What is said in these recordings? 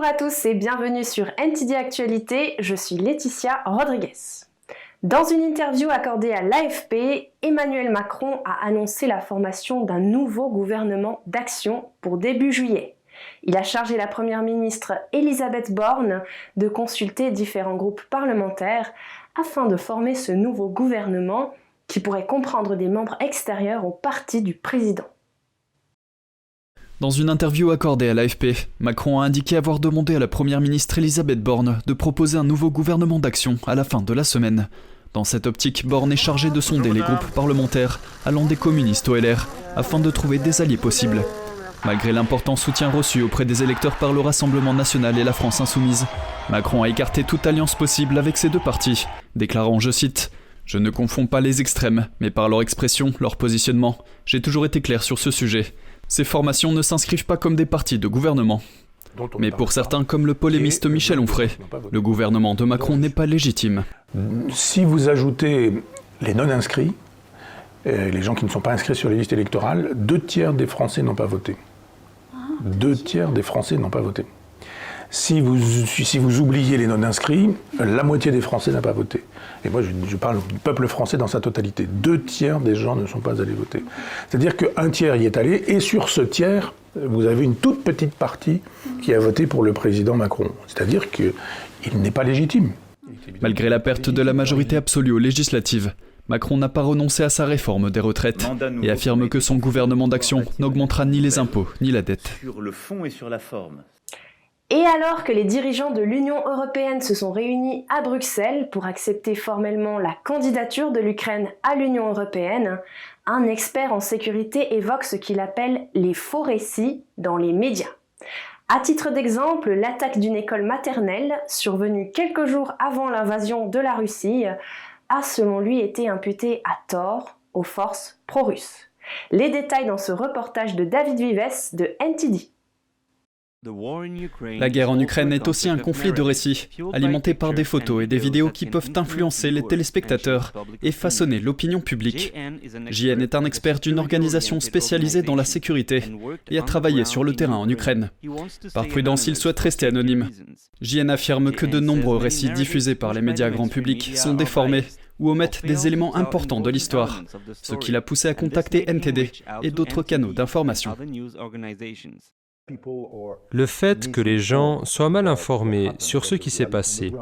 Bonjour à tous et bienvenue sur NTD Actualité, je suis Laetitia Rodriguez. Dans une interview accordée à l'AFP, Emmanuel Macron a annoncé la formation d'un nouveau gouvernement d'action pour début juillet. Il a chargé la Première ministre Elisabeth Borne de consulter différents groupes parlementaires afin de former ce nouveau gouvernement qui pourrait comprendre des membres extérieurs au parti du président. Dans une interview accordée à l'AFP, Macron a indiqué avoir demandé à la Première ministre Elisabeth Borne de proposer un nouveau gouvernement d'action à la fin de la semaine. Dans cette optique, Borne est chargé de sonder les groupes parlementaires allant des communistes au LR afin de trouver des alliés possibles. Malgré l'important soutien reçu auprès des électeurs par le Rassemblement national et la France insoumise, Macron a écarté toute alliance possible avec ces deux partis, déclarant, je cite, Je ne confonds pas les extrêmes, mais par leur expression, leur positionnement, j'ai toujours été clair sur ce sujet. Ces formations ne s'inscrivent pas comme des partis de gouvernement. Mais pour certains, comme le polémiste Michel Onfray, le gouvernement de Macron n'est pas légitime. Si vous ajoutez les non-inscrits, les gens qui ne sont pas inscrits sur les listes électorales, deux tiers des Français n'ont pas voté. Deux tiers des Français n'ont pas voté. Si vous, si vous oubliez les non-inscrits, la moitié des Français n'a pas voté. Et moi, je, parle du peuple français dans sa totalité. Deux tiers des gens ne sont pas allés voter. C'est-à-dire qu'un tiers y est allé, et sur ce tiers, vous avez une toute petite partie qui a voté pour le président Macron. C'est-à-dire qu'il n'est pas légitime. Malgré la perte de la majorité absolue aux législatives, Macron n'a pas renoncé à sa réforme des retraites et affirme que son gouvernement d'action n'augmentera ni les impôts ni la dette. Sur le fond et sur la forme. Et alors que les dirigeants de l'Union européenne se sont réunis à Bruxelles pour accepter formellement la candidature de l'Ukraine à l'Union européenne, un expert en sécurité évoque ce qu'il appelle les faux récits dans les médias. À titre d'exemple, l'attaque d'une école maternelle, survenue quelques jours avant l'invasion de la Russie, a selon lui été imputée à tort aux forces pro-russes. Les détails dans ce reportage de David Vives de NTD. La guerre en Ukraine est aussi un conflit de récits, alimenté par des photos et des vidéos qui peuvent influencer les téléspectateurs et façonner l'opinion publique. JN est un expert d'une organisation spécialisée dans la sécurité et a travaillé sur le terrain en Ukraine. Par prudence, il souhaite rester anonyme. JN affirme que de nombreux récits diffusés par les médias grand public sont déformés ou omettent des éléments importants de l'histoire, ce qui l'a poussé à contacter NTD et d'autres canaux d'information. Le fait que les gens soient mal informés sur ce qui s'est passé,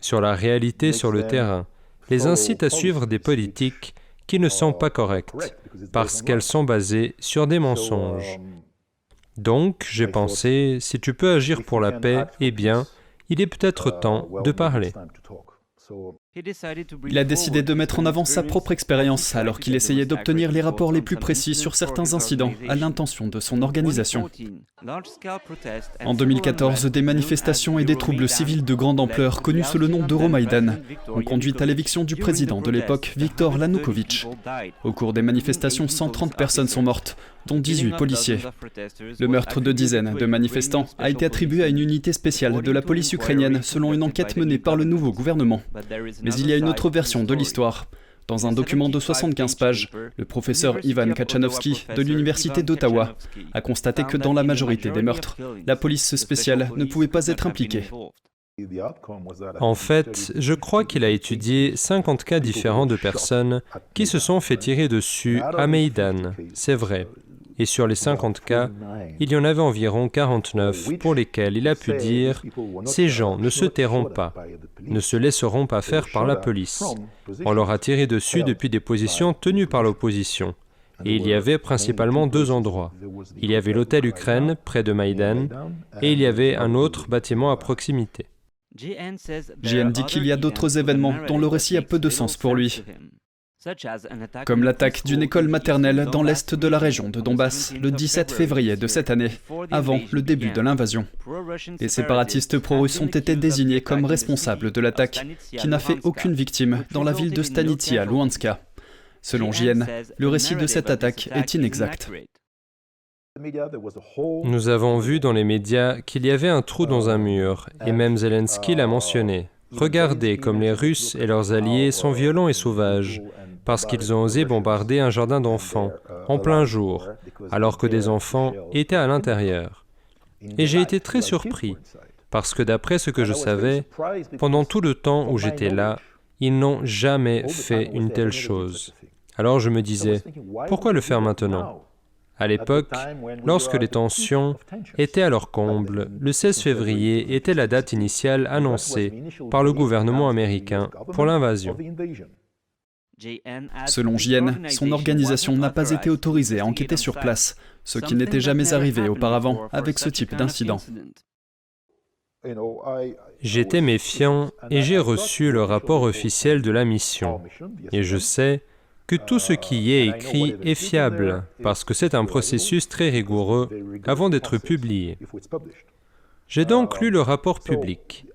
sur la réalité sur le terrain, les incite à suivre des politiques qui ne sont pas correctes, parce qu'elles sont basées sur des mensonges. Donc, j'ai pensé, si tu peux agir pour la paix, eh bien, il est peut-être temps de parler. Il a décidé de mettre en avant sa propre expérience alors qu'il essayait d'obtenir les rapports les plus précis sur certains incidents à l'intention de son organisation. En 2014, des manifestations et des troubles civils de grande ampleur, connus sous le nom d'Euromaïdan, ont conduit à l'éviction du président de l'époque, Viktor Yanukovych. Au cours des manifestations, 130 personnes sont mortes, dont 18 policiers. Le meurtre de dizaines de manifestants a été attribué à une unité spéciale de la police ukrainienne selon une enquête menée par le nouveau gouvernement. Mais il y a une autre version de l'histoire. Dans un document de 75 pages, le professeur Ivan Kachanovsky de l'Université d'Ottawa a constaté que dans la majorité des meurtres, la police spéciale ne pouvait pas être impliquée. En fait, je crois qu'il a étudié 50 cas différents de personnes qui se sont fait tirer dessus à Maidan, c'est vrai et sur les 50 cas, il y en avait environ 49 pour lesquels il a pu dire ⁇ Ces gens ne se tairont pas, ne se laisseront pas faire par la police. On leur a tiré dessus depuis des positions tenues par l'opposition. Et il y avait principalement deux endroits. Il y avait l'hôtel Ukraine près de Maïdan et il y avait un autre bâtiment à proximité. JN dit qu'il y a d'autres événements dont le récit a peu de sens pour lui comme l'attaque d'une école maternelle dans l'est de la région de Donbass le 17 février de cette année, avant le début de l'invasion. Les séparatistes pro-russes ont été désignés comme responsables de l'attaque, qui n'a fait aucune victime dans la ville de Stanitsia, Luhanska. Selon JN, le récit de cette attaque est inexact. Nous avons vu dans les médias qu'il y avait un trou dans un mur, et même Zelensky l'a mentionné. Regardez comme les Russes et leurs alliés sont violents et sauvages parce qu'ils ont osé bombarder un jardin d'enfants en plein jour, alors que des enfants étaient à l'intérieur. Et j'ai été très surpris. Parce que d'après ce que je savais, pendant tout le temps où j'étais là, ils n'ont jamais fait une telle chose. Alors je me disais, pourquoi le faire maintenant? À l'époque, lorsque les tensions étaient à leur comble, le 16 février était la date initiale annoncée par le gouvernement américain pour l'invasion. Selon JN, son organisation n'a pas été autorisée à enquêter sur place, ce qui n'était jamais arrivé auparavant avec ce type d'incident. J'étais méfiant et j'ai reçu le rapport officiel de la mission. Et je sais que tout ce qui y est écrit est fiable, parce que c'est un processus très rigoureux avant d'être publié. J'ai donc lu le rapport public.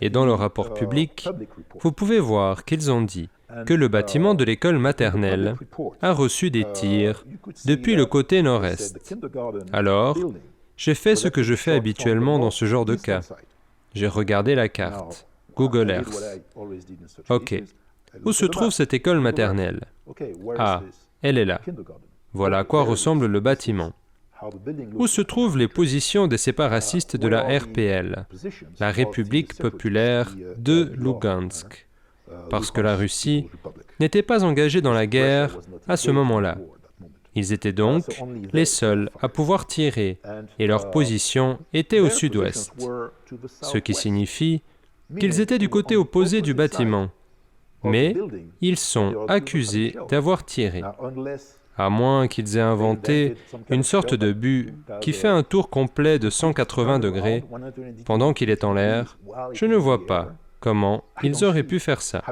Et dans le rapport public, vous pouvez voir qu'ils ont dit que le bâtiment de l'école maternelle a reçu des tirs depuis le côté nord-est. Alors, j'ai fait ce que je fais habituellement dans ce genre de cas. J'ai regardé la carte, Google Earth. Ok. Où se trouve cette école maternelle? Ah, elle est là. Voilà à quoi ressemble le bâtiment. Où se trouvent les positions des séparatistes de la RPL, la République populaire de Lugansk Parce que la Russie n'était pas engagée dans la guerre à ce moment-là. Ils étaient donc les seuls à pouvoir tirer, et leur position était au sud-ouest, ce qui signifie qu'ils étaient du côté opposé du bâtiment. Mais ils sont accusés d'avoir tiré, à moins qu'ils aient inventé une sorte de but qui fait un tour complet de 180 degrés pendant qu'il est en l'air. Je ne vois pas comment ils auraient pu faire ça.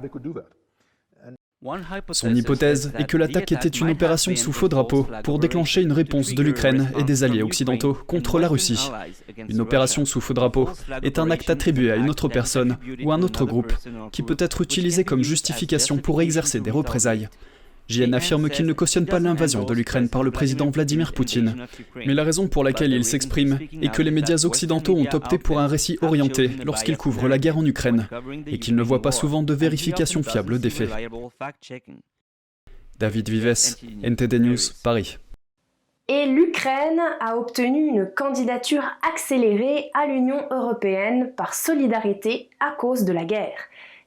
Son hypothèse est que l'attaque était une opération sous faux drapeau pour déclencher une réponse de l'Ukraine et des alliés occidentaux contre la Russie. Une opération sous faux drapeau est un acte attribué à une autre personne ou un autre groupe qui peut être utilisé comme justification pour exercer des représailles. JN affirme qu'il ne cautionne pas l'invasion de l'Ukraine par le président Vladimir Poutine. Mais la raison pour laquelle il s'exprime est que les médias occidentaux ont opté pour un récit orienté lorsqu'ils couvrent la guerre en Ukraine et qu'ils ne voient pas souvent de vérification fiable des faits. David Vives, NTD News, Paris. Et l'Ukraine a obtenu une candidature accélérée à l'Union européenne par solidarité à cause de la guerre.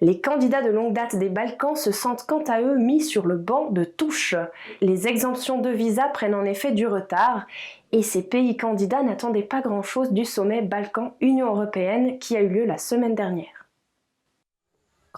Les candidats de longue date des Balkans se sentent quant à eux mis sur le banc de touche. Les exemptions de visa prennent en effet du retard et ces pays candidats n'attendaient pas grand-chose du sommet Balkan-Union européenne qui a eu lieu la semaine dernière.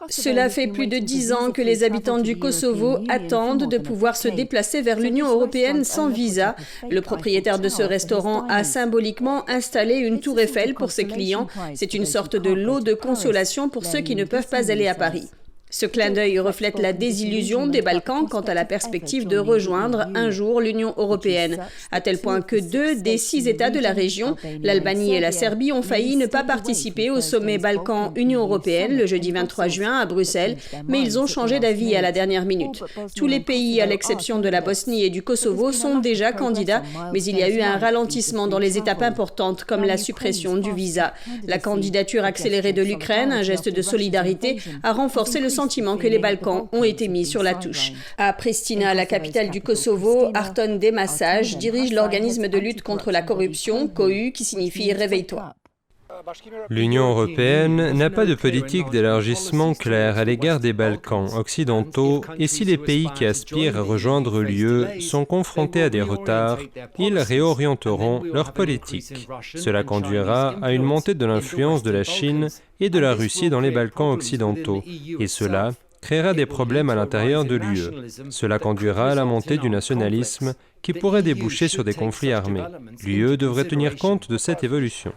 Cela fait plus de dix ans que les habitants du Kosovo attendent de pouvoir se déplacer vers l'Union européenne sans visa. Le propriétaire de ce restaurant a symboliquement installé une tour Eiffel pour ses clients. C'est une sorte de lot de consolation pour ceux qui ne peuvent pas aller à Paris. Ce clin d'œil reflète la désillusion des Balkans quant à la perspective de rejoindre un jour l'Union européenne, à tel point que deux des six États de la région, l'Albanie et la Serbie, ont failli ne pas participer au sommet Balkan-Union européenne le jeudi 23 juin à Bruxelles, mais ils ont changé d'avis à la dernière minute. Tous les pays, à l'exception de la Bosnie et du Kosovo, sont déjà candidats, mais il y a eu un ralentissement dans les étapes importantes comme la suppression du visa. La candidature accélérée de l'Ukraine, un geste de solidarité, a renforcé le sentiment sentiment que les Balkans ont été mis sur la touche. À Pristina, la capitale du Kosovo, Arton Demassage dirige l'organisme de lutte contre la corruption, COU, qui signifie Réveille-toi. L'Union européenne n'a pas de politique d'élargissement claire à l'égard des Balkans occidentaux et si les pays qui aspirent à rejoindre l'UE sont confrontés à des retards, ils réorienteront leur politique. Cela conduira à une montée de l'influence de la Chine et de la Russie dans les Balkans occidentaux et cela créera des problèmes à l'intérieur de l'UE. Cela conduira à la montée du nationalisme qui pourrait déboucher sur des conflits armés. L'UE devrait tenir compte de cette évolution.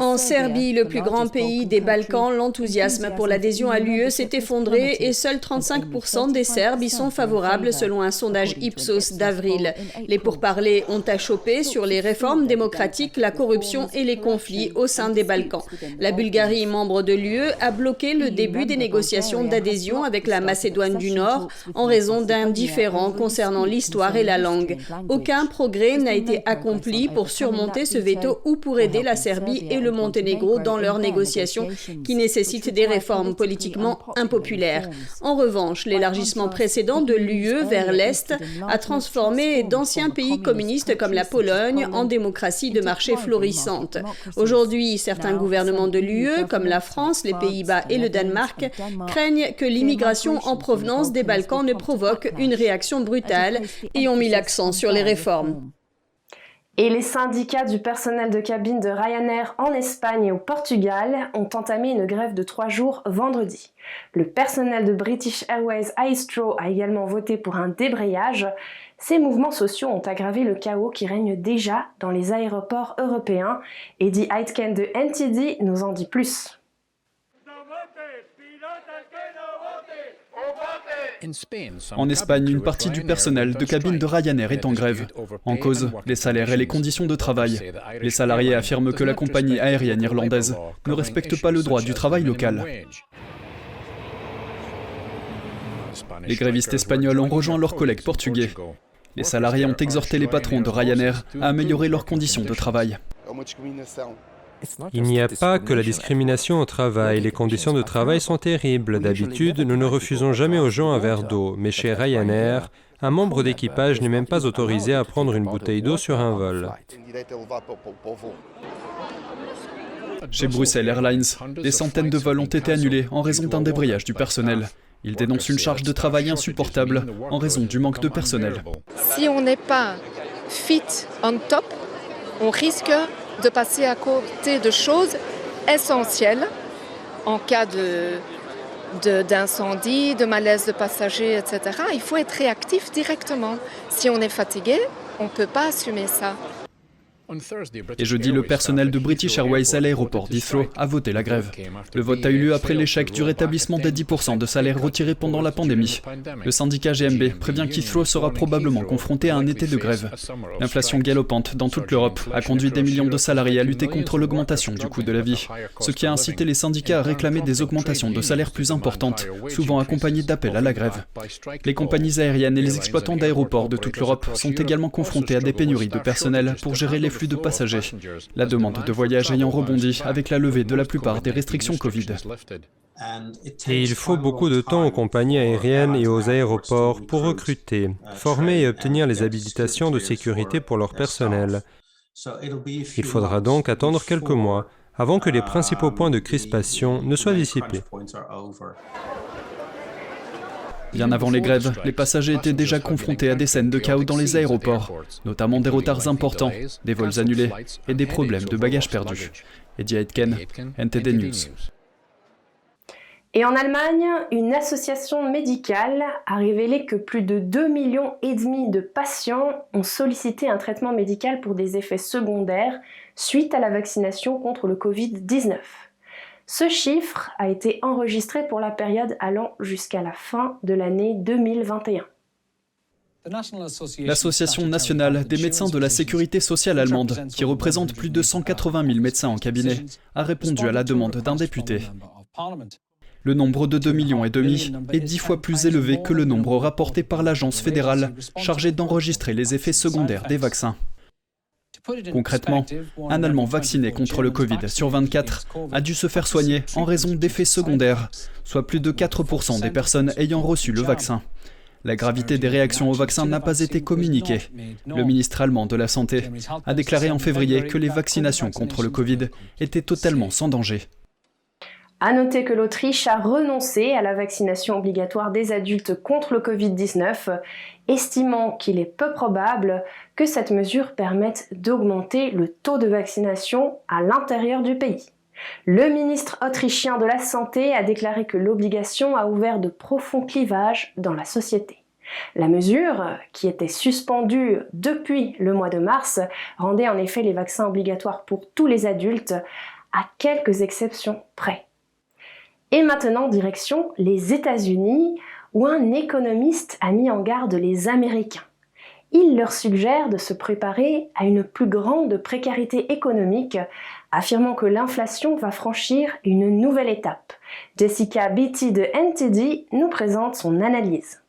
En Serbie, le plus grand pays des Balkans, l'enthousiasme pour l'adhésion à l'UE s'est effondré et seuls 35% des Serbes y sont favorables selon un sondage Ipsos d'avril. Les pourparlers ont achoppé sur les réformes démocratiques, la corruption et les conflits au sein des Balkans. La Bulgarie, membre de l'UE, a bloqué le début des négociations d'adhésion avec la Macédoine du Nord en raison d'un différend concernant l'histoire et la langue. Aucun progrès n'a été accompli pour surmonter ce veto ou pour aider la Serbie et le Monténégro dans leurs négociations qui nécessitent des réformes politiquement impopulaires. En revanche, l'élargissement précédent de l'UE vers l'Est a transformé d'anciens pays communistes comme la Pologne en démocratie de marché florissante. Aujourd'hui, certains gouvernements de l'UE, comme la France, les Pays-Bas et le Danemark, craignent que l'immigration en provenance des Balkans ne provoque une réaction brutale et ont mis l'accent sur les réformes. Et les syndicats du personnel de cabine de Ryanair en Espagne et au Portugal ont entamé une grève de trois jours vendredi. Le personnel de British Airways Aistro a également voté pour un débrayage. Ces mouvements sociaux ont aggravé le chaos qui règne déjà dans les aéroports européens. Eddie Aitken de NTD nous en dit plus. En Espagne, une partie du personnel de cabine de Ryanair est en grève. En cause, les salaires et les conditions de travail. Les salariés affirment que la compagnie aérienne irlandaise ne respecte pas le droit du travail local. Les grévistes espagnols ont rejoint leurs collègues portugais. Les salariés ont exhorté les patrons de Ryanair à améliorer leurs conditions de travail. Il n'y a pas que la discrimination au travail. Les conditions de travail sont terribles. D'habitude, nous ne refusons jamais aux gens un verre d'eau. Mais chez Ryanair, un membre d'équipage n'est même pas autorisé à prendre une bouteille d'eau sur un vol. Chez Bruxelles Airlines, des centaines de vols ont été annulés en raison d'un débrayage du personnel. Ils dénoncent une charge de travail insupportable en raison du manque de personnel. Si on n'est pas fit on top, on risque de passer à côté de choses essentielles en cas d'incendie, de, malaise de passagers, etc. Il faut être réactif directement. Si on est fatigué, on ne peut pas assumer ça. Et jeudi, le personnel de British Airways à l'aéroport d'Heathrow a voté la grève. Le vote a eu lieu après l'échec du rétablissement des 10% de salaires retirés pendant la pandémie. Le syndicat GMB prévient qu'Heathrow sera probablement confronté à un été de grève. L'inflation galopante dans toute l'Europe a conduit des millions de salariés à lutter contre l'augmentation du coût de la vie, ce qui a incité les syndicats à réclamer des augmentations de salaires plus importantes, souvent accompagnées d'appels à la grève. Les compagnies aériennes et les exploitants d'aéroports de toute l'Europe sont également confrontés à des pénuries de personnel pour gérer les flux de passagers, la demande de voyage ayant rebondi avec la levée de la plupart des restrictions Covid. Et il faut beaucoup de temps aux compagnies aériennes et aux aéroports pour recruter, former et obtenir les habilitations de sécurité pour leur personnel. Il faudra donc attendre quelques mois avant que les principaux points de crispation ne soient dissipés. Bien avant les grèves, les passagers étaient déjà confrontés à des scènes de chaos dans les aéroports, notamment des retards importants, des vols annulés et des problèmes de bagages perdus. Eddie Aitken, NTD News. Et en Allemagne, une association médicale a révélé que plus de 2 millions et demi de patients ont sollicité un traitement médical pour des effets secondaires suite à la vaccination contre le Covid-19. Ce chiffre a été enregistré pour la période allant jusqu'à la fin de l'année 2021. L'Association nationale des médecins de la sécurité sociale allemande, qui représente plus de 180 000 médecins en cabinet, a répondu à la demande d'un député. Le nombre de 2 millions est dix fois plus élevé que le nombre rapporté par l'agence fédérale chargée d'enregistrer les effets secondaires des vaccins. Concrètement, un Allemand vacciné contre le Covid sur 24 a dû se faire soigner en raison d'effets secondaires, soit plus de 4% des personnes ayant reçu le vaccin. La gravité des réactions au vaccin n'a pas été communiquée. Le ministre allemand de la Santé a déclaré en février que les vaccinations contre le Covid étaient totalement sans danger. À noter que l'Autriche a renoncé à la vaccination obligatoire des adultes contre le Covid-19, estimant qu'il est peu probable que cette mesure permette d'augmenter le taux de vaccination à l'intérieur du pays. Le ministre autrichien de la Santé a déclaré que l'obligation a ouvert de profonds clivages dans la société. La mesure, qui était suspendue depuis le mois de mars, rendait en effet les vaccins obligatoires pour tous les adultes, à quelques exceptions près. Et maintenant, direction les États-Unis, où un économiste a mis en garde les Américains. Il leur suggère de se préparer à une plus grande précarité économique, affirmant que l'inflation va franchir une nouvelle étape. Jessica Beatty de NTD nous présente son analyse.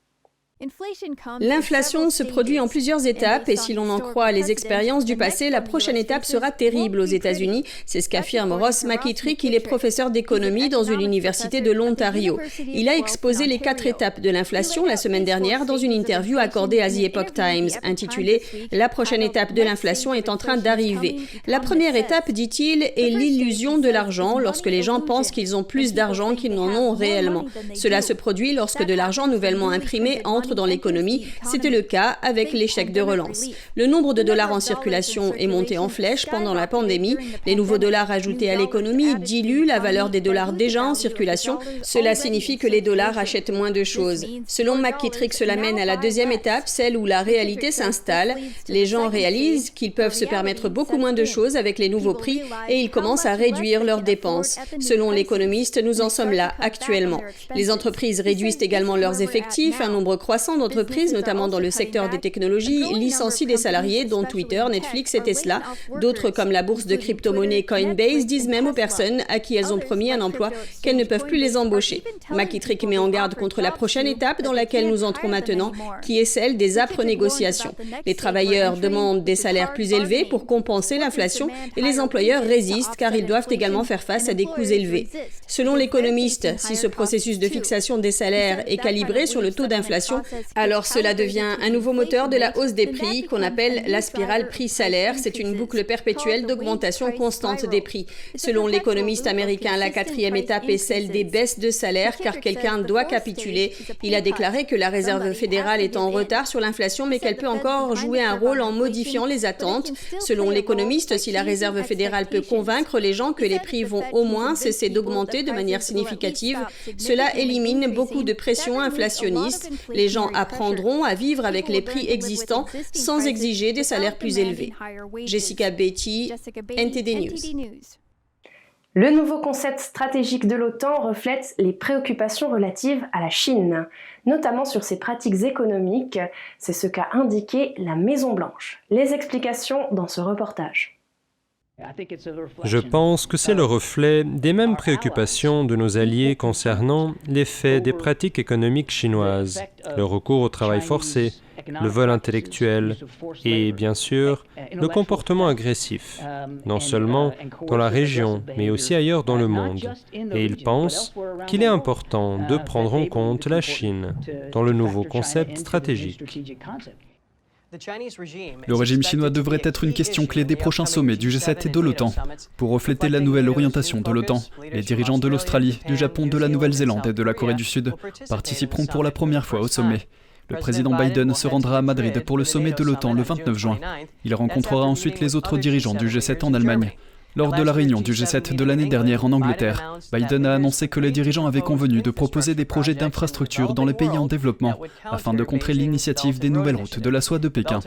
L'inflation se produit en plusieurs étapes et si l'on en croit les expériences du passé, la prochaine étape sera terrible aux États-Unis. C'est ce qu'affirme Ross McKittrick. Il est professeur d'économie dans une université de l'Ontario. Il a exposé les quatre étapes de l'inflation la semaine dernière dans une interview accordée à The Epoch Times intitulée La prochaine étape de l'inflation est en train d'arriver. La première étape, dit-il, est l'illusion de l'argent lorsque les gens pensent qu'ils ont plus d'argent qu'ils n'en ont réellement. Cela se produit lorsque de l'argent nouvellement imprimé entre dans l'économie. C'était le cas avec l'échec de relance. Le nombre de dollars en circulation est monté en flèche pendant la pandémie. Les nouveaux dollars ajoutés à l'économie diluent la valeur des dollars déjà en circulation. Cela signifie que les dollars achètent moins de choses. Selon McKittrick, cela mène à la deuxième étape, celle où la réalité s'installe. Les gens réalisent qu'ils peuvent se permettre beaucoup moins de choses avec les nouveaux prix et ils commencent à réduire leurs dépenses. Selon l'économiste, nous en sommes là actuellement. Les entreprises réduisent également leurs effectifs, un nombre croissant d'entreprises, notamment dans le secteur des technologies, licencient des salariés, dont Twitter, Netflix et Tesla. D'autres, comme la bourse de crypto-monnaie Coinbase, disent même aux personnes à qui elles ont promis un emploi qu'elles ne peuvent plus les embaucher. McKittrick met en garde contre la prochaine étape dans laquelle nous entrons maintenant, qui est celle des âpres négociations. Les travailleurs demandent des salaires plus élevés pour compenser l'inflation et les employeurs résistent car ils doivent également faire face à des coûts élevés. Selon l'économiste, si ce processus de fixation des salaires est calibré sur le taux d'inflation, alors cela devient un nouveau moteur de la hausse des prix qu'on appelle la spirale prix-salaire. C'est une boucle perpétuelle d'augmentation constante des prix. Selon l'économiste américain, la quatrième étape est celle des baisses de salaire car quelqu'un doit capituler. Il a déclaré que la Réserve fédérale est en retard sur l'inflation mais qu'elle peut encore jouer un rôle en modifiant les attentes. Selon l'économiste, si la Réserve fédérale peut convaincre les gens que les prix vont au moins cesser d'augmenter de manière significative, cela élimine beaucoup de pression inflationniste. Les gens apprendront à vivre avec les prix existants sans exiger des salaires plus élevés. Jessica Betty, NTD News. Le nouveau concept stratégique de l'OTAN reflète les préoccupations relatives à la Chine, notamment sur ses pratiques économiques. C'est ce qu'a indiqué la Maison-Blanche. Les explications dans ce reportage. Je pense que c'est le reflet des mêmes préoccupations de nos alliés concernant l'effet des pratiques économiques chinoises, le recours au travail forcé, le vol intellectuel et, bien sûr, le comportement agressif, non seulement dans la région, mais aussi ailleurs dans le monde. Et ils pensent qu'il est important de prendre en compte la Chine dans le nouveau concept stratégique. Le régime chinois devrait être une question clé des prochains sommets du G7 et de l'OTAN. Pour refléter la nouvelle orientation de l'OTAN, les dirigeants de l'Australie, du Japon, de la Nouvelle-Zélande et de la Corée du Sud participeront pour la première fois au sommet. Le président Biden se rendra à Madrid pour le sommet de l'OTAN le 29 juin. Il rencontrera ensuite les autres dirigeants du G7 en Allemagne. Lors de la réunion du G7 de l'année dernière en Angleterre, Biden a annoncé que les dirigeants avaient convenu de proposer des projets d'infrastructure dans les pays en développement afin de contrer l'initiative des nouvelles routes de la soie de Pékin.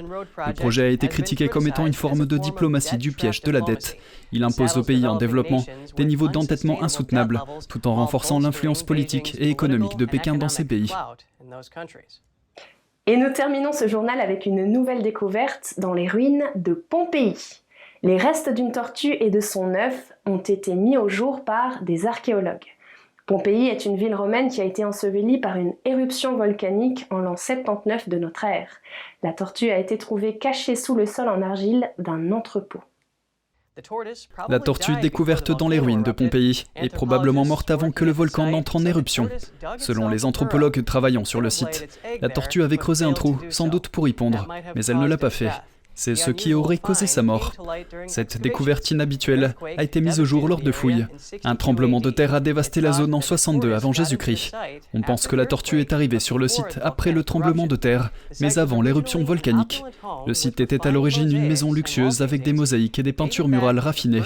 Le projet a été critiqué comme étant une forme de diplomatie du piège de la dette. Il impose aux pays en développement des niveaux d'endettement insoutenables tout en renforçant l'influence politique et économique de Pékin dans ces pays. Et nous terminons ce journal avec une nouvelle découverte dans les ruines de Pompéi. Les restes d'une tortue et de son œuf ont été mis au jour par des archéologues. Pompéi est une ville romaine qui a été ensevelie par une éruption volcanique en l'an 79 de notre ère. La tortue a été trouvée cachée sous le sol en argile d'un entrepôt. La tortue découverte dans les ruines de Pompéi est probablement morte avant que le volcan n'entre en éruption. Selon les anthropologues travaillant sur le site, la tortue avait creusé un trou, sans doute pour y pondre, mais elle ne l'a pas fait. C'est ce qui aurait causé sa mort. Cette découverte inhabituelle a été mise au jour lors de fouilles. Un tremblement de terre a dévasté la zone en 62 avant Jésus-Christ. On pense que la tortue est arrivée sur le site après le tremblement de terre, mais avant l'éruption volcanique. Le site était à l'origine une maison luxueuse avec des mosaïques et des peintures murales raffinées.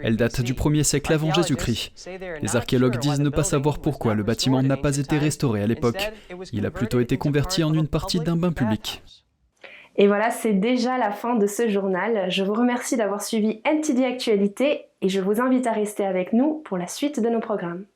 Elle date du 1er siècle avant Jésus-Christ. Les archéologues disent ne pas savoir pourquoi le bâtiment n'a pas été restauré à l'époque. Il a plutôt été converti en une partie d'un bain public. Et voilà, c'est déjà la fin de ce journal. Je vous remercie d'avoir suivi NTD Actualité et je vous invite à rester avec nous pour la suite de nos programmes.